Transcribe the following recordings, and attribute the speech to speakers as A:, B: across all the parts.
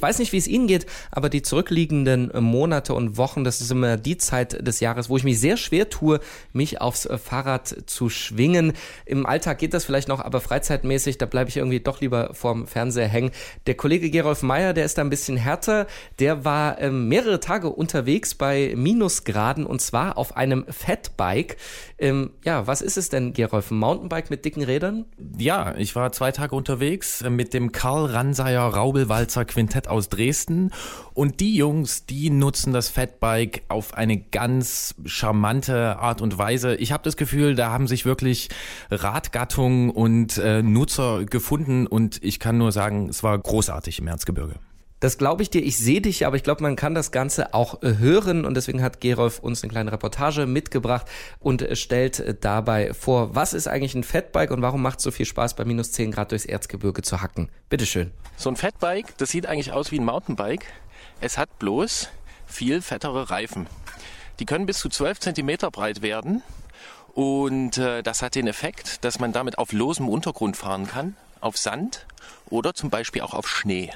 A: Ich weiß nicht, wie es Ihnen geht, aber die zurückliegenden äh, Monate und Wochen, das ist immer die Zeit des Jahres, wo ich mich sehr schwer tue, mich aufs äh, Fahrrad zu schwingen. Im Alltag geht das vielleicht noch, aber freizeitmäßig, da bleibe ich irgendwie doch lieber vorm Fernseher hängen. Der Kollege Gerolf Meyer, der ist da ein bisschen härter. Der war ähm, mehrere Tage unterwegs bei Minusgraden und zwar auf einem Fatbike. Ähm, ja, was ist es denn, Gerolf? Mountainbike mit dicken Rädern?
B: Ja, ich war zwei Tage unterwegs äh, mit dem Karl Ranseier Raubelwalzer Quintett aus Dresden. Und die Jungs, die nutzen das Fatbike auf eine ganz charmante Art und Weise. Ich habe das Gefühl, da haben sich wirklich Radgattungen und äh, Nutzer gefunden. Und ich kann nur sagen, es war großartig im Erzgebirge.
A: Das glaube ich dir, ich sehe dich, aber ich glaube, man kann das Ganze auch äh, hören und deswegen hat Gerolf uns eine kleine Reportage mitgebracht und äh, stellt äh, dabei vor, was ist eigentlich ein Fatbike und warum macht es so viel Spaß, bei minus 10 Grad durchs Erzgebirge zu hacken. Bitteschön.
C: So ein Fatbike, das sieht eigentlich aus wie ein Mountainbike. Es hat bloß viel fettere Reifen. Die können bis zu 12 Zentimeter breit werden und äh, das hat den Effekt, dass man damit auf losem Untergrund fahren kann, auf Sand oder zum Beispiel auch auf Schnee.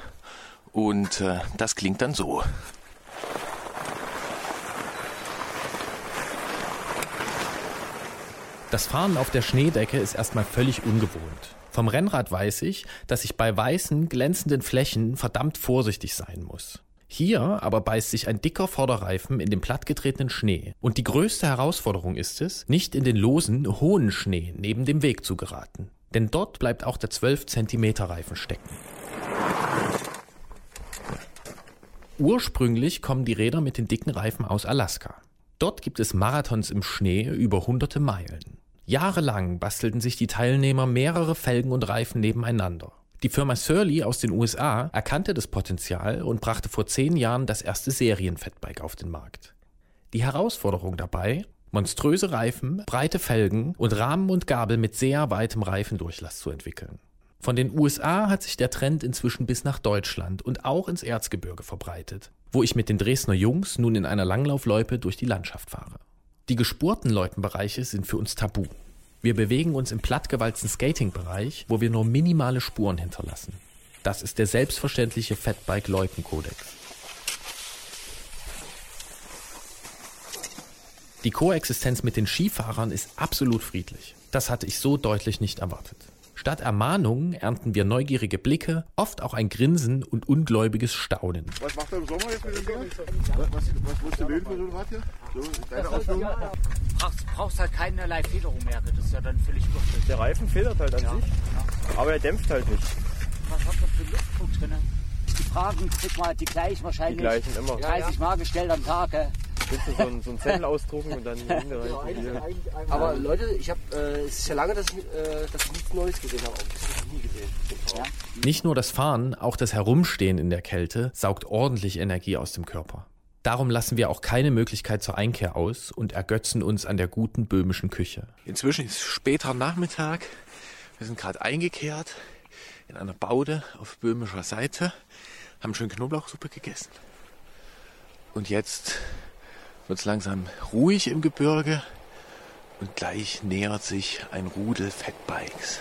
C: Und äh, das klingt dann so.
B: Das Fahren auf der Schneedecke ist erstmal völlig ungewohnt. Vom Rennrad weiß ich, dass ich bei weißen, glänzenden Flächen verdammt vorsichtig sein muss. Hier aber beißt sich ein dicker Vorderreifen in den plattgetretenen Schnee. Und die größte Herausforderung ist es, nicht in den losen, hohen Schnee neben dem Weg zu geraten. Denn dort bleibt auch der 12 cm Reifen stecken. Ursprünglich kommen die Räder mit den dicken Reifen aus Alaska. Dort gibt es Marathons im Schnee über hunderte Meilen. Jahrelang bastelten sich die Teilnehmer mehrere Felgen und Reifen nebeneinander. Die Firma Surly aus den USA erkannte das Potenzial und brachte vor zehn Jahren das erste Serien-Fatbike auf den Markt. Die Herausforderung dabei? Monströse Reifen, breite Felgen und Rahmen und Gabel mit sehr weitem Reifendurchlass zu entwickeln. Von den USA hat sich der Trend inzwischen bis nach Deutschland und auch ins Erzgebirge verbreitet, wo ich mit den Dresdner Jungs nun in einer Langlaufloipe durch die Landschaft fahre. Die gespurten Loipenbereiche sind für uns tabu. Wir bewegen uns im plattgewalzten Skating-Bereich, wo wir nur minimale Spuren hinterlassen. Das ist der selbstverständliche Fatbike-Loipenkodex. Die Koexistenz mit den Skifahrern ist absolut friedlich. Das hatte ich so deutlich nicht erwartet. Statt Ermahnungen ernten wir neugierige Blicke, oft auch ein Grinsen und ungläubiges Staunen.
D: Was macht er im Sommer jetzt mit dem Ding? Was, was, du für so ein Rad hier? So, deine Ausführung?
E: Brauchst, brauchst halt keinerlei Federung mehr, das ist ja dann völlig wurscht.
F: Der Reifen federt halt an
E: Ja.
F: sich, aber er dämpft halt nicht.
E: Was hat das für Luftdruck drin? Die Fragen kriegt man halt die gleichen
F: Die
E: wahrscheinlich.
F: gleichen immer.
E: 30 Mal gestellt am Tag. gell?
F: Willst du so einen, so einen Zettel ausdrucken und dann Reifen hier.
G: Aber Leute, ich habe, äh, es ist ja lange, dass ich, äh, dass ich nichts Neues gesehen habe. Das habe ich noch nie gesehen.
E: Ja.
B: Nicht nur das Fahren, auch das Herumstehen in der Kälte saugt ordentlich Energie aus dem Körper. Darum lassen wir auch keine Möglichkeit zur Einkehr aus und ergötzen uns an der guten böhmischen Küche.
C: Inzwischen ist später Nachmittag. Wir sind gerade eingekehrt in einer Baude auf böhmischer Seite, haben schön Knoblauchsuppe gegessen. Und jetzt wird es langsam ruhig im Gebirge und gleich nähert sich ein Rudel Fatbikes.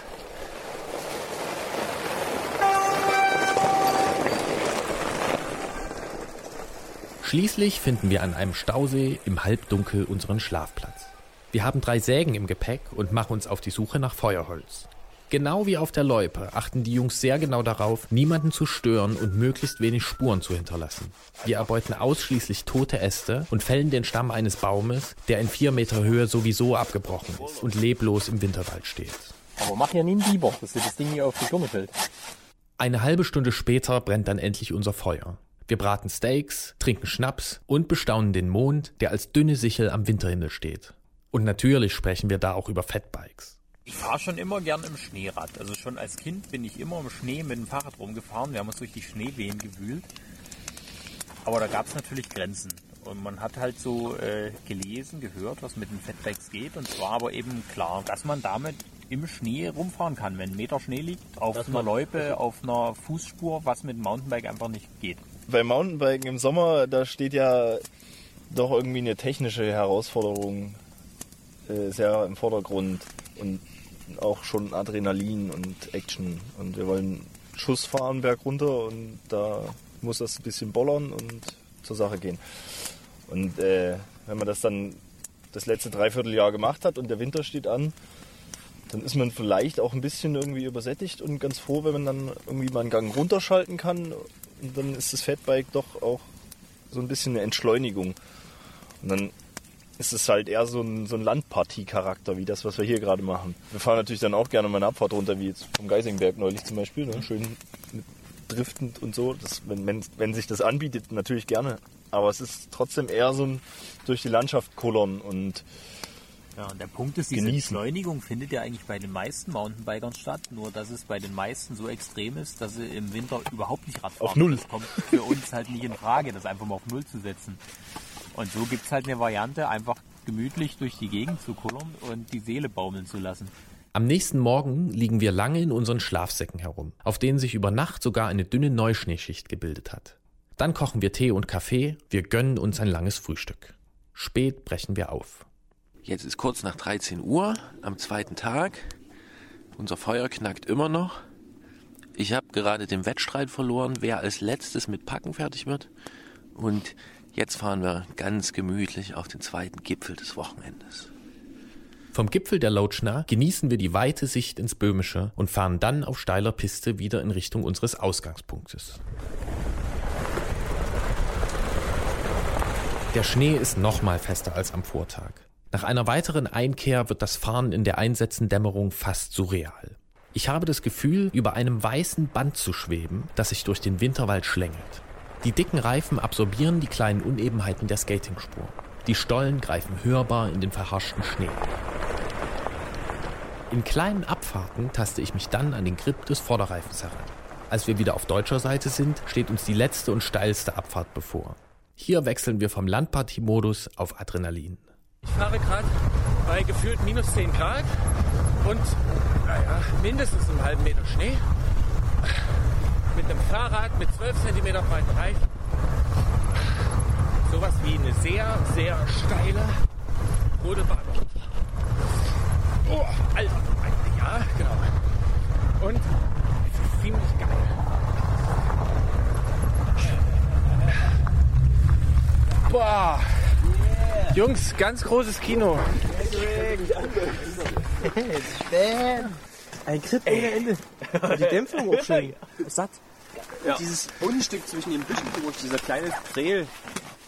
B: Schließlich finden wir an einem Stausee im Halbdunkel unseren Schlafplatz. Wir haben drei Sägen im Gepäck und machen uns auf die Suche nach Feuerholz. Genau wie auf der Loipe achten die Jungs sehr genau darauf, niemanden zu stören und möglichst wenig Spuren zu hinterlassen. Wir erbeuten ausschließlich tote Äste und fällen den Stamm eines Baumes, der in vier Meter Höhe sowieso abgebrochen ist und leblos im Winterwald steht.
F: Aber mach ja nie einen Biber, dass dir das Ding hier auf die Birne fällt.
B: Eine halbe Stunde später brennt dann endlich unser Feuer. Wir braten Steaks, trinken Schnaps und bestaunen den Mond, der als dünne Sichel am Winterhimmel steht. Und natürlich sprechen wir da auch über Fatbikes.
H: Ich fahre schon immer gern im Schneerad. Also schon als Kind bin ich immer im Schnee mit dem Fahrrad rumgefahren. Wir haben uns durch die Schneewehen gewühlt. Aber da gab es natürlich Grenzen. Und man hat halt so äh, gelesen, gehört, was mit den Fatbikes geht. Und zwar aber eben klar, dass man damit im Schnee rumfahren kann. Wenn ein Meter Schnee liegt, auf
I: Das
H: einer Loipe, auf einer Fußspur, was mit dem Mountainbike einfach nicht geht.
I: Beim Mountainbiken im Sommer, da steht ja doch irgendwie eine technische Herausforderung äh, sehr im Vordergrund und auch schon Adrenalin und Action. Und wir wollen Schuss fahren berg runter und da muss das ein bisschen bollern und zur Sache gehen. Und äh, wenn man das dann das letzte Dreivierteljahr gemacht hat und der Winter steht an, dann ist man vielleicht auch ein bisschen irgendwie übersättigt und ganz froh, wenn man dann irgendwie mal einen Gang runterschalten kann. Und dann ist das Fatbike doch auch so ein bisschen eine Entschleunigung. Und dann ist es halt eher so ein, so ein Landpartie-Charakter, wie das, was wir hier gerade machen. Wir fahren natürlich dann auch gerne mal eine Abfahrt runter, wie jetzt vom Geisingberg neulich zum Beispiel. Ne? Schön mit driftend und so. Das, wenn, wenn, wenn sich das anbietet, natürlich gerne. Aber es ist trotzdem eher so ein durch die Landschaft kullern und
H: Ja, und der Punkt ist, diese
I: Genießen.
H: Entschleunigung findet ja eigentlich bei den meisten Mountainbikern statt, nur dass es bei den meisten so extrem ist, dass sie im Winter überhaupt nicht Radfahren.
I: Auf Null.
H: Das kommt für uns halt nicht in Frage, das einfach mal auf Null zu setzen. Und so gibt's halt eine Variante, einfach gemütlich durch die Gegend zu kullern und die Seele baumeln zu lassen.
B: Am nächsten Morgen liegen wir lange in unseren Schlafsäcken herum, auf denen sich über Nacht sogar eine dünne Neuschneeschicht gebildet hat. Dann kochen wir Tee und Kaffee, wir gönnen uns ein langes Frühstück. Spät brechen wir auf.
C: Jetzt ist kurz nach 13 Uhr am zweiten Tag. Unser Feuer knackt immer noch. Ich habe gerade den Wettstreit verloren, wer als letztes mit Packen fertig wird. Und jetzt fahren wir ganz gemütlich auf den zweiten Gipfel des Wochenendes.
B: Vom Gipfel der Lotschna genießen wir die weite Sicht ins Böhmische und fahren dann auf steiler Piste wieder in Richtung unseres Ausgangspunktes. Der Schnee ist nochmal fester als am Vortag. Nach einer weiteren Einkehr wird das Fahren in der einsetzenden Dämmerung fast surreal. Ich habe das Gefühl, über einem weißen Band zu schweben, das sich durch den Winterwald schlängelt. Die dicken Reifen absorbieren die kleinen Unebenheiten der Skatingspur. Die Stollen greifen hörbar in den verharschten Schnee. In kleinen Abfahrten taste ich mich dann an den Grip des Vorderreifens heran. Als wir wieder auf deutscher Seite sind, steht uns die letzte und steilste Abfahrt bevor. Hier wechseln wir vom Landpartie-Modus auf Adrenalin.
J: Ich fahre gerade bei gefühlt minus 10 Grad und naja, mindestens einen halben Meter Schnee. Mit einem Fahrrad mit 12 cm breiten Reifen. Sowas wie eine sehr, sehr steile Rodelbahn. Oh, Alter, ja, genau. Und es ist ziemlich geil. Boah. Jungs, ganz großes Kino.
G: Ein Grip ohne Ende. Und die Dämpfung auch schön. Satt.
F: Ja.
G: Und dieses Bodenstück zwischen den Büschen durch, dieser kleine Trail,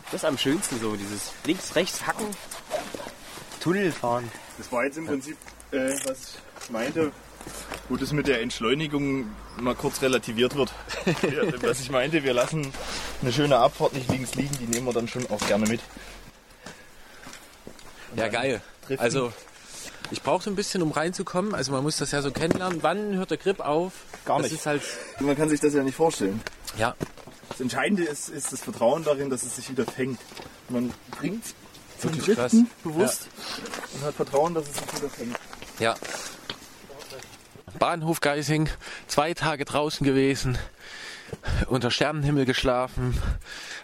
G: das ist am schönsten so. Dieses links, rechts hacken, Tunnel fahren.
I: Das war jetzt im Prinzip, äh, was ich meinte, wo das mit der Entschleunigung mal kurz relativiert wird. Ja, was ich meinte, wir lassen eine schöne Abfahrt nicht links liegen, die nehmen wir dann schon auch gerne mit.
C: Ja, geil. Also, ich brauchte ein bisschen, um reinzukommen. Also, man muss das ja so kennenlernen. Wann hört der Grip auf?
I: Gar
C: das
I: nicht.
C: ist halt,
I: Man kann sich das ja nicht vorstellen.
C: ja,
I: Das Entscheidende ist, ist das Vertrauen darin, dass es sich wieder fängt. Man bringt zum
C: Wirklich krass.
I: Driften bewusst und hat Vertrauen, dass es sich wieder fängt.
C: ja. Bahnhof Geising, zwei Tage draußen gewesen, unter Sternenhimmel geschlafen,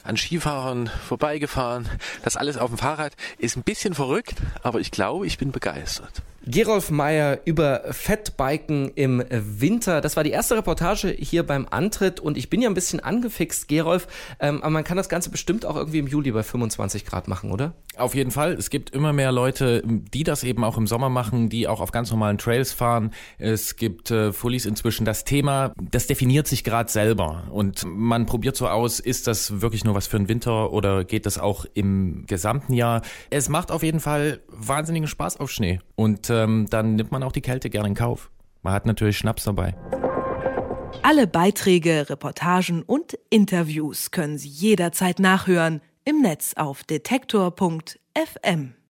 C: an Skifahrern vorbeigefahren. Das alles auf dem Fahrrad ist ein bisschen verrückt, aber ich glaube, ich bin begeistert.
A: Gerolf Meyer über Fettbiken im Winter. Das war die erste Reportage hier beim Antritt und ich bin ja ein bisschen angefixt, Gerolf. Ähm, aber man kann das Ganze bestimmt auch irgendwie im Juli bei 25 Grad machen, oder?
B: Auf jeden Fall. Es gibt immer mehr Leute, die das eben auch im Sommer machen, die auch auf ganz normalen Trails fahren. Es gibt äh, Fullies inzwischen. Das Thema, das definiert sich gerade selber und man probiert so aus, ist das wirklich nur was für den Winter oder geht das auch im gesamten Jahr? Es macht auf jeden Fall wahnsinnigen Spaß auf Schnee und ähm, dann nimmt man auch die Kälte gerne in Kauf. Man hat natürlich Schnaps dabei.
K: Alle Beiträge, Reportagen und Interviews können Sie jederzeit nachhören im Netz auf detektor.fm.